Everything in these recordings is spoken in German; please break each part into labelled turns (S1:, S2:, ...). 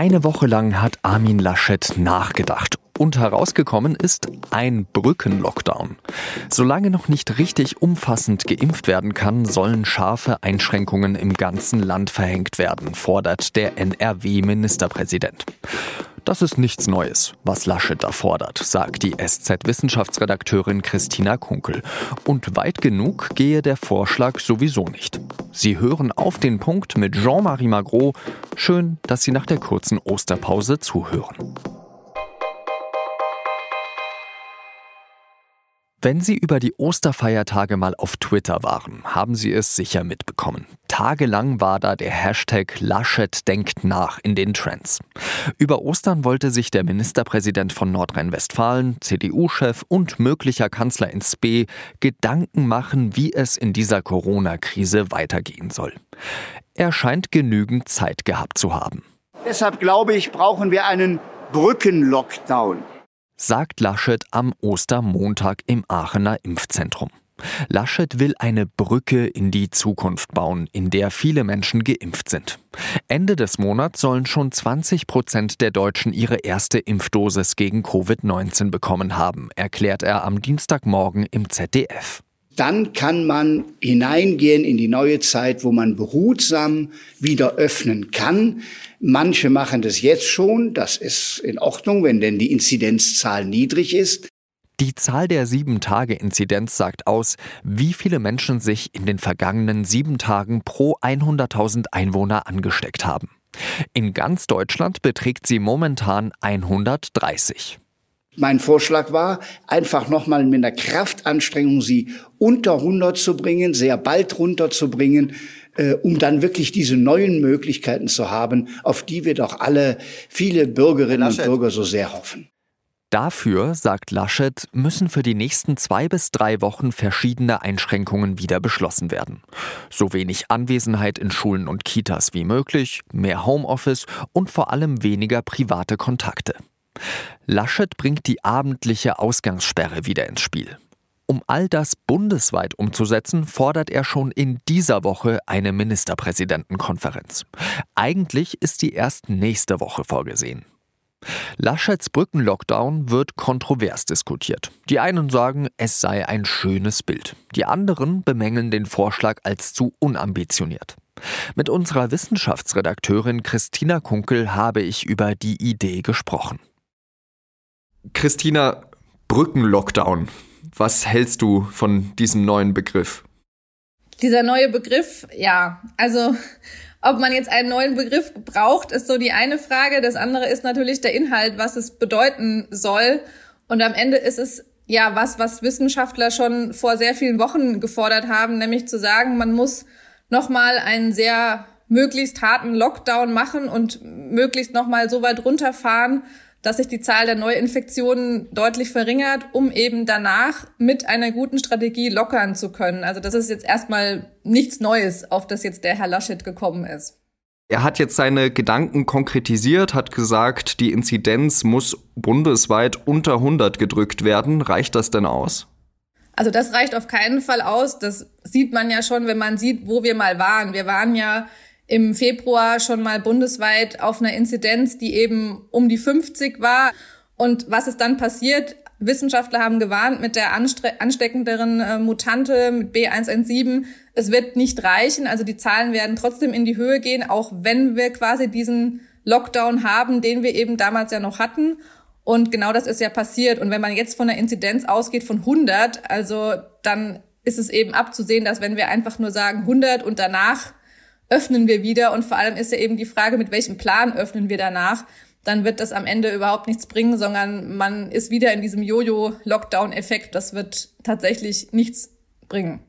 S1: Eine Woche lang hat Armin Laschet nachgedacht und herausgekommen ist ein Brückenlockdown. Solange noch nicht richtig umfassend geimpft werden kann, sollen scharfe Einschränkungen im ganzen Land verhängt werden, fordert der NRW-Ministerpräsident. Das ist nichts Neues, was Laschet da fordert, sagt die SZ-Wissenschaftsredakteurin Christina Kunkel. Und weit genug gehe der Vorschlag sowieso nicht. Sie hören auf den Punkt mit Jean-Marie Magro. Schön, dass Sie nach der kurzen Osterpause zuhören. Wenn Sie über die Osterfeiertage mal auf Twitter waren, haben Sie es sicher mitbekommen. Tagelang war da der Hashtag Laschet denkt nach in den Trends. Über Ostern wollte sich der Ministerpräsident von Nordrhein-Westfalen, CDU-Chef und möglicher Kanzler ins B Gedanken machen, wie es in dieser Corona-Krise weitergehen soll. Er scheint genügend Zeit gehabt zu haben.
S2: Deshalb glaube ich, brauchen wir einen Brückenlockdown
S1: sagt Laschet am Ostermontag im Aachener Impfzentrum. Laschet will eine Brücke in die Zukunft bauen, in der viele Menschen geimpft sind. Ende des Monats sollen schon 20 Prozent der Deutschen ihre erste Impfdosis gegen Covid-19 bekommen haben, erklärt er am Dienstagmorgen im ZDF
S2: dann kann man hineingehen in die neue Zeit, wo man behutsam wieder öffnen kann. Manche machen das jetzt schon, das ist in Ordnung, wenn denn die Inzidenzzahl niedrig ist.
S1: Die Zahl der Sieben-Tage-Inzidenz sagt aus, wie viele Menschen sich in den vergangenen sieben Tagen pro 100.000 Einwohner angesteckt haben. In ganz Deutschland beträgt sie momentan 130.
S2: Mein Vorschlag war, einfach nochmal mit einer Kraftanstrengung sie unter 100 zu bringen, sehr bald runterzubringen, äh, um dann wirklich diese neuen Möglichkeiten zu haben, auf die wir doch alle, viele Bürgerinnen und Bürger so sehr hoffen.
S1: Dafür, sagt Laschet, müssen für die nächsten zwei bis drei Wochen verschiedene Einschränkungen wieder beschlossen werden. So wenig Anwesenheit in Schulen und Kitas wie möglich, mehr Homeoffice und vor allem weniger private Kontakte. Laschet bringt die abendliche Ausgangssperre wieder ins Spiel. Um all das bundesweit umzusetzen, fordert er schon in dieser Woche eine Ministerpräsidentenkonferenz. Eigentlich ist die erst nächste Woche vorgesehen. Laschets Brückenlockdown wird kontrovers diskutiert. Die einen sagen, es sei ein schönes Bild. Die anderen bemängeln den Vorschlag als zu unambitioniert. Mit unserer Wissenschaftsredakteurin Christina Kunkel habe ich über die Idee gesprochen. Christina, Brückenlockdown. Was hältst du von diesem neuen Begriff?
S3: Dieser neue Begriff, ja, also ob man jetzt einen neuen Begriff braucht, ist so die eine Frage. Das andere ist natürlich der Inhalt, was es bedeuten soll. Und am Ende ist es ja was, was Wissenschaftler schon vor sehr vielen Wochen gefordert haben, nämlich zu sagen, man muss nochmal einen sehr möglichst harten Lockdown machen und möglichst nochmal so weit runterfahren, dass sich die Zahl der Neuinfektionen deutlich verringert, um eben danach mit einer guten Strategie lockern zu können. Also das ist jetzt erstmal nichts Neues, auf das jetzt der Herr Laschet gekommen ist.
S1: Er hat jetzt seine Gedanken konkretisiert, hat gesagt, die Inzidenz muss bundesweit unter 100 gedrückt werden. Reicht das denn aus?
S3: Also das reicht auf keinen Fall aus. Das sieht man ja schon, wenn man sieht, wo wir mal waren. Wir waren ja im Februar schon mal bundesweit auf einer Inzidenz, die eben um die 50 war. Und was ist dann passiert? Wissenschaftler haben gewarnt mit der ansteckenderen äh, Mutante mit B117. Es wird nicht reichen. Also die Zahlen werden trotzdem in die Höhe gehen, auch wenn wir quasi diesen Lockdown haben, den wir eben damals ja noch hatten. Und genau das ist ja passiert. Und wenn man jetzt von einer Inzidenz ausgeht von 100, also dann ist es eben abzusehen, dass wenn wir einfach nur sagen 100 und danach öffnen wir wieder und vor allem ist ja eben die Frage, mit welchem Plan öffnen wir danach, dann wird das am Ende überhaupt nichts bringen, sondern man ist wieder in diesem Jojo-Lockdown-Effekt. Das wird tatsächlich nichts bringen.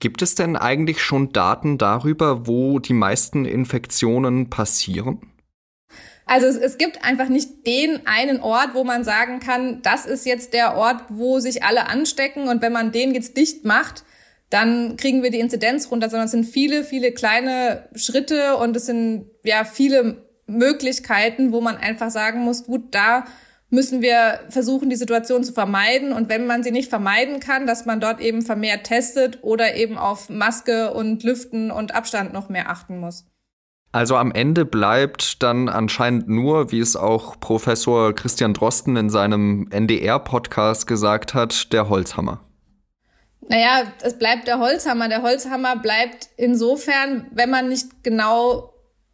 S1: Gibt es denn eigentlich schon Daten darüber, wo die meisten Infektionen passieren?
S3: Also es, es, gibt einfach nicht den einen Ort, wo man sagen kann, das ist jetzt der Ort, wo sich alle anstecken und wenn man den jetzt dicht macht, dann kriegen wir die Inzidenz runter, sondern es sind viele, viele kleine Schritte und es sind ja viele Möglichkeiten, wo man einfach sagen muss, gut, da müssen wir versuchen, die Situation zu vermeiden. Und wenn man sie nicht vermeiden kann, dass man dort eben vermehrt testet oder eben auf Maske und Lüften und Abstand noch mehr achten muss.
S1: Also am Ende bleibt dann anscheinend nur, wie es auch Professor Christian Drosten in seinem NDR-Podcast gesagt hat, der Holzhammer.
S3: Naja, es bleibt der Holzhammer. Der Holzhammer bleibt insofern, wenn man nicht genau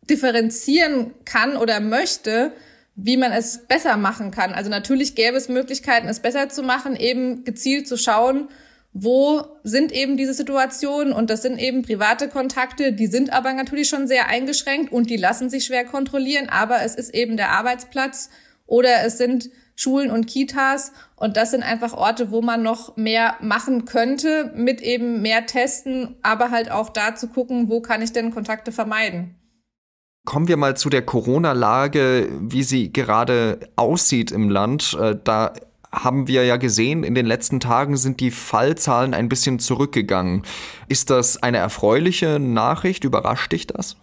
S3: differenzieren kann oder möchte, wie man es besser machen kann. Also natürlich gäbe es Möglichkeiten, es besser zu machen, eben gezielt zu schauen, wo sind eben diese Situationen und das sind eben private Kontakte, die sind aber natürlich schon sehr eingeschränkt und die lassen sich schwer kontrollieren, aber es ist eben der Arbeitsplatz oder es sind Schulen und Kitas und das sind einfach Orte, wo man noch mehr machen könnte mit eben mehr Testen, aber halt auch da zu gucken, wo kann ich denn Kontakte vermeiden.
S1: Kommen wir mal zu der Corona-Lage, wie sie gerade aussieht im Land. Äh, da haben wir ja gesehen, in den letzten Tagen sind die Fallzahlen ein bisschen zurückgegangen. Ist das eine erfreuliche Nachricht? Überrascht dich das?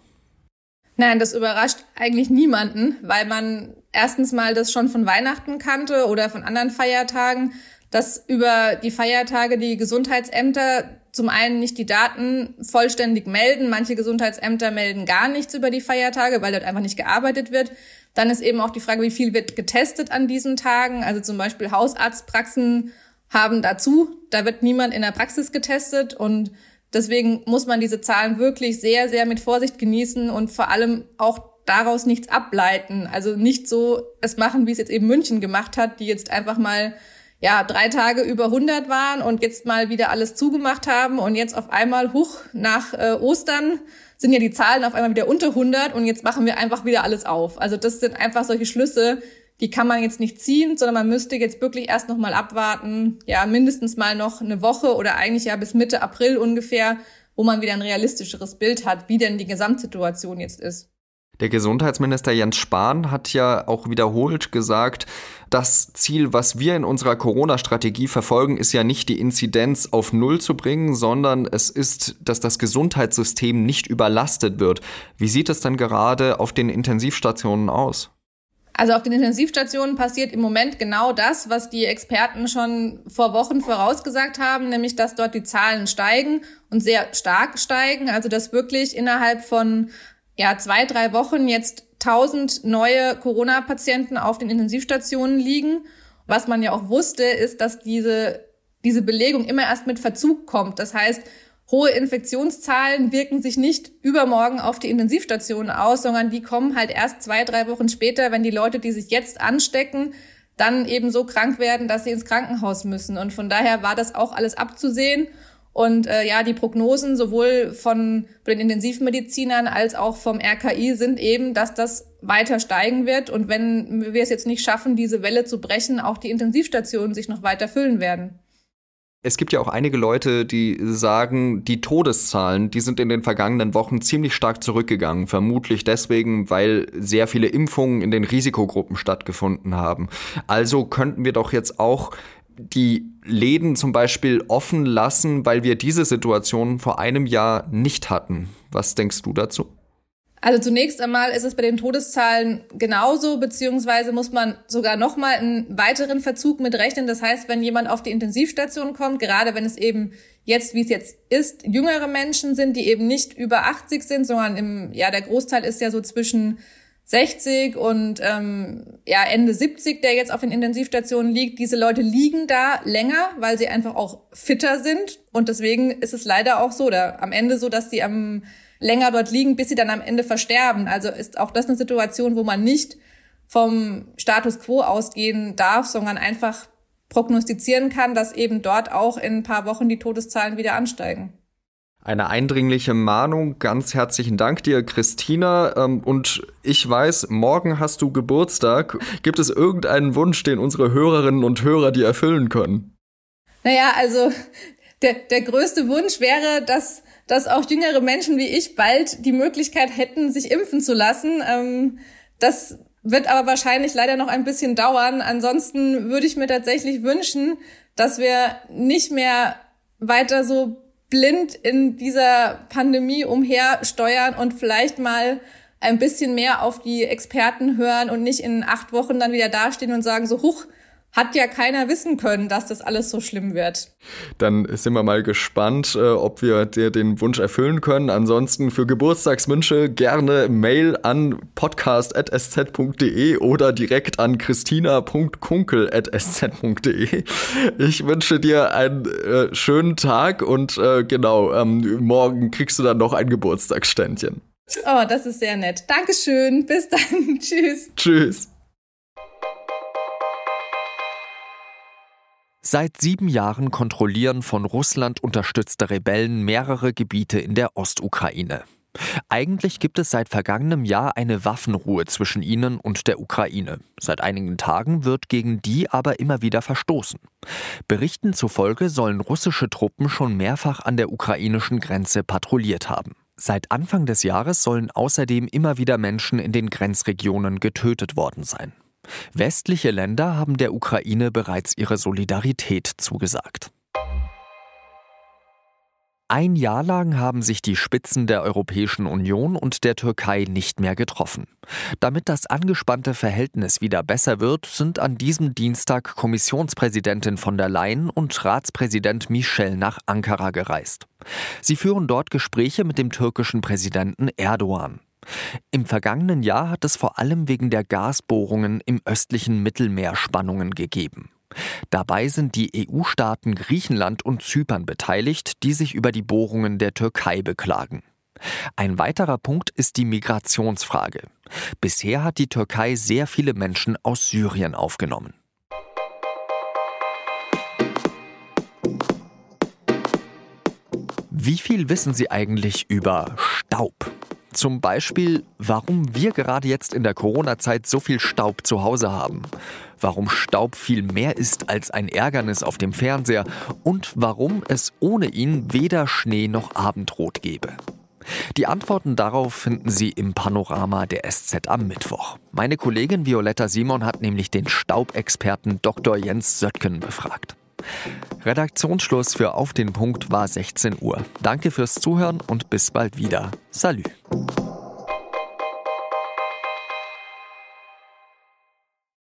S3: Nein, das überrascht eigentlich niemanden, weil man erstens mal das schon von Weihnachten kannte oder von anderen Feiertagen, dass über die Feiertage die Gesundheitsämter zum einen nicht die Daten vollständig melden. Manche Gesundheitsämter melden gar nichts über die Feiertage, weil dort einfach nicht gearbeitet wird. Dann ist eben auch die Frage, wie viel wird getestet an diesen Tagen. Also zum Beispiel Hausarztpraxen haben dazu, da wird niemand in der Praxis getestet und deswegen muss man diese Zahlen wirklich sehr, sehr mit Vorsicht genießen und vor allem auch daraus nichts ableiten. Also nicht so es machen, wie es jetzt eben München gemacht hat, die jetzt einfach mal ja, drei Tage über 100 waren und jetzt mal wieder alles zugemacht haben und jetzt auf einmal, huch, nach äh, Ostern sind ja die Zahlen auf einmal wieder unter 100 und jetzt machen wir einfach wieder alles auf. Also das sind einfach solche Schlüsse, die kann man jetzt nicht ziehen, sondern man müsste jetzt wirklich erst noch mal abwarten, ja, mindestens mal noch eine Woche oder eigentlich ja bis Mitte April ungefähr, wo man wieder ein realistischeres Bild hat, wie denn die Gesamtsituation jetzt ist.
S1: Der Gesundheitsminister Jens Spahn hat ja auch wiederholt gesagt, das Ziel, was wir in unserer Corona-Strategie verfolgen, ist ja nicht die Inzidenz auf Null zu bringen, sondern es ist, dass das Gesundheitssystem nicht überlastet wird. Wie sieht es dann gerade auf den Intensivstationen aus?
S3: Also auf den Intensivstationen passiert im Moment genau das, was die Experten schon vor Wochen vorausgesagt haben, nämlich dass dort die Zahlen steigen und sehr stark steigen. Also dass wirklich innerhalb von ja, zwei, drei Wochen jetzt 1000 neue Corona-Patienten auf den Intensivstationen liegen. Was man ja auch wusste, ist, dass diese, diese Belegung immer erst mit Verzug kommt. Das heißt, hohe Infektionszahlen wirken sich nicht übermorgen auf die Intensivstationen aus, sondern die kommen halt erst zwei, drei Wochen später, wenn die Leute, die sich jetzt anstecken, dann eben so krank werden, dass sie ins Krankenhaus müssen. Und von daher war das auch alles abzusehen. Und äh, ja, die Prognosen sowohl von den Intensivmedizinern als auch vom RKI sind eben, dass das weiter steigen wird. Und wenn wir es jetzt nicht schaffen, diese Welle zu brechen, auch die Intensivstationen sich noch weiter füllen werden.
S1: Es gibt ja auch einige Leute, die sagen, die Todeszahlen, die sind in den vergangenen Wochen ziemlich stark zurückgegangen. Vermutlich deswegen, weil sehr viele Impfungen in den Risikogruppen stattgefunden haben. Also könnten wir doch jetzt auch die Läden zum Beispiel offen lassen, weil wir diese Situation vor einem Jahr nicht hatten. Was denkst du dazu?
S3: Also zunächst einmal ist es bei den Todeszahlen genauso, beziehungsweise muss man sogar noch mal einen weiteren Verzug mit rechnen. Das heißt, wenn jemand auf die Intensivstation kommt, gerade wenn es eben jetzt, wie es jetzt ist, jüngere Menschen sind, die eben nicht über 80 sind, sondern im, ja, der Großteil ist ja so zwischen 60 und ähm, ja Ende 70, der jetzt auf den Intensivstationen liegt. Diese Leute liegen da länger, weil sie einfach auch fitter sind und deswegen ist es leider auch so, oder am Ende so, dass sie am länger dort liegen, bis sie dann am Ende versterben. Also ist auch das eine Situation, wo man nicht vom Status quo ausgehen darf, sondern einfach prognostizieren kann, dass eben dort auch in ein paar Wochen die Todeszahlen wieder ansteigen
S1: eine eindringliche Mahnung. Ganz herzlichen Dank dir, Christina. Ähm, und ich weiß, morgen hast du Geburtstag. Gibt es irgendeinen Wunsch, den unsere Hörerinnen und Hörer dir erfüllen können?
S3: Naja, also der, der größte Wunsch wäre, dass, dass auch jüngere Menschen wie ich bald die Möglichkeit hätten, sich impfen zu lassen. Ähm, das wird aber wahrscheinlich leider noch ein bisschen dauern. Ansonsten würde ich mir tatsächlich wünschen, dass wir nicht mehr weiter so blind in dieser Pandemie umhersteuern und vielleicht mal ein bisschen mehr auf die Experten hören und nicht in acht Wochen dann wieder dastehen und sagen so, huch, hat ja keiner wissen können, dass das alles so schlimm wird.
S4: Dann sind wir mal gespannt, äh, ob wir dir den Wunsch erfüllen können. Ansonsten für Geburtstagswünsche gerne Mail an podcast.sz.de oder direkt an christina.kunkel.sz.de. Ich wünsche dir einen äh, schönen Tag und äh, genau, ähm, morgen kriegst du dann noch ein Geburtstagsständchen.
S3: Oh, das ist sehr nett. Dankeschön. Bis dann. Tschüss.
S4: Tschüss.
S1: Seit sieben Jahren kontrollieren von Russland unterstützte Rebellen mehrere Gebiete in der Ostukraine. Eigentlich gibt es seit vergangenem Jahr eine Waffenruhe zwischen ihnen und der Ukraine. Seit einigen Tagen wird gegen die aber immer wieder verstoßen. Berichten zufolge sollen russische Truppen schon mehrfach an der ukrainischen Grenze patrouilliert haben. Seit Anfang des Jahres sollen außerdem immer wieder Menschen in den Grenzregionen getötet worden sein. Westliche Länder haben der Ukraine bereits ihre Solidarität zugesagt. Ein Jahr lang haben sich die Spitzen der Europäischen Union und der Türkei nicht mehr getroffen. Damit das angespannte Verhältnis wieder besser wird, sind an diesem Dienstag Kommissionspräsidentin von der Leyen und Ratspräsident Michel nach Ankara gereist. Sie führen dort Gespräche mit dem türkischen Präsidenten Erdogan. Im vergangenen Jahr hat es vor allem wegen der Gasbohrungen im östlichen Mittelmeer Spannungen gegeben. Dabei sind die EU-Staaten Griechenland und Zypern beteiligt, die sich über die Bohrungen der Türkei beklagen. Ein weiterer Punkt ist die Migrationsfrage. Bisher hat die Türkei sehr viele Menschen aus Syrien aufgenommen. Wie viel wissen Sie eigentlich über Staub? Zum Beispiel, warum wir gerade jetzt in der Corona-Zeit so viel Staub zu Hause haben. Warum Staub viel mehr ist als ein Ärgernis auf dem Fernseher und warum es ohne ihn weder Schnee noch Abendrot gäbe. Die Antworten darauf finden Sie im Panorama der SZ am Mittwoch. Meine Kollegin Violetta Simon hat nämlich den Staubexperten Dr. Jens Söttgen befragt. Redaktionsschluss für Auf den Punkt war 16 Uhr. Danke fürs Zuhören und bis bald wieder. Salü.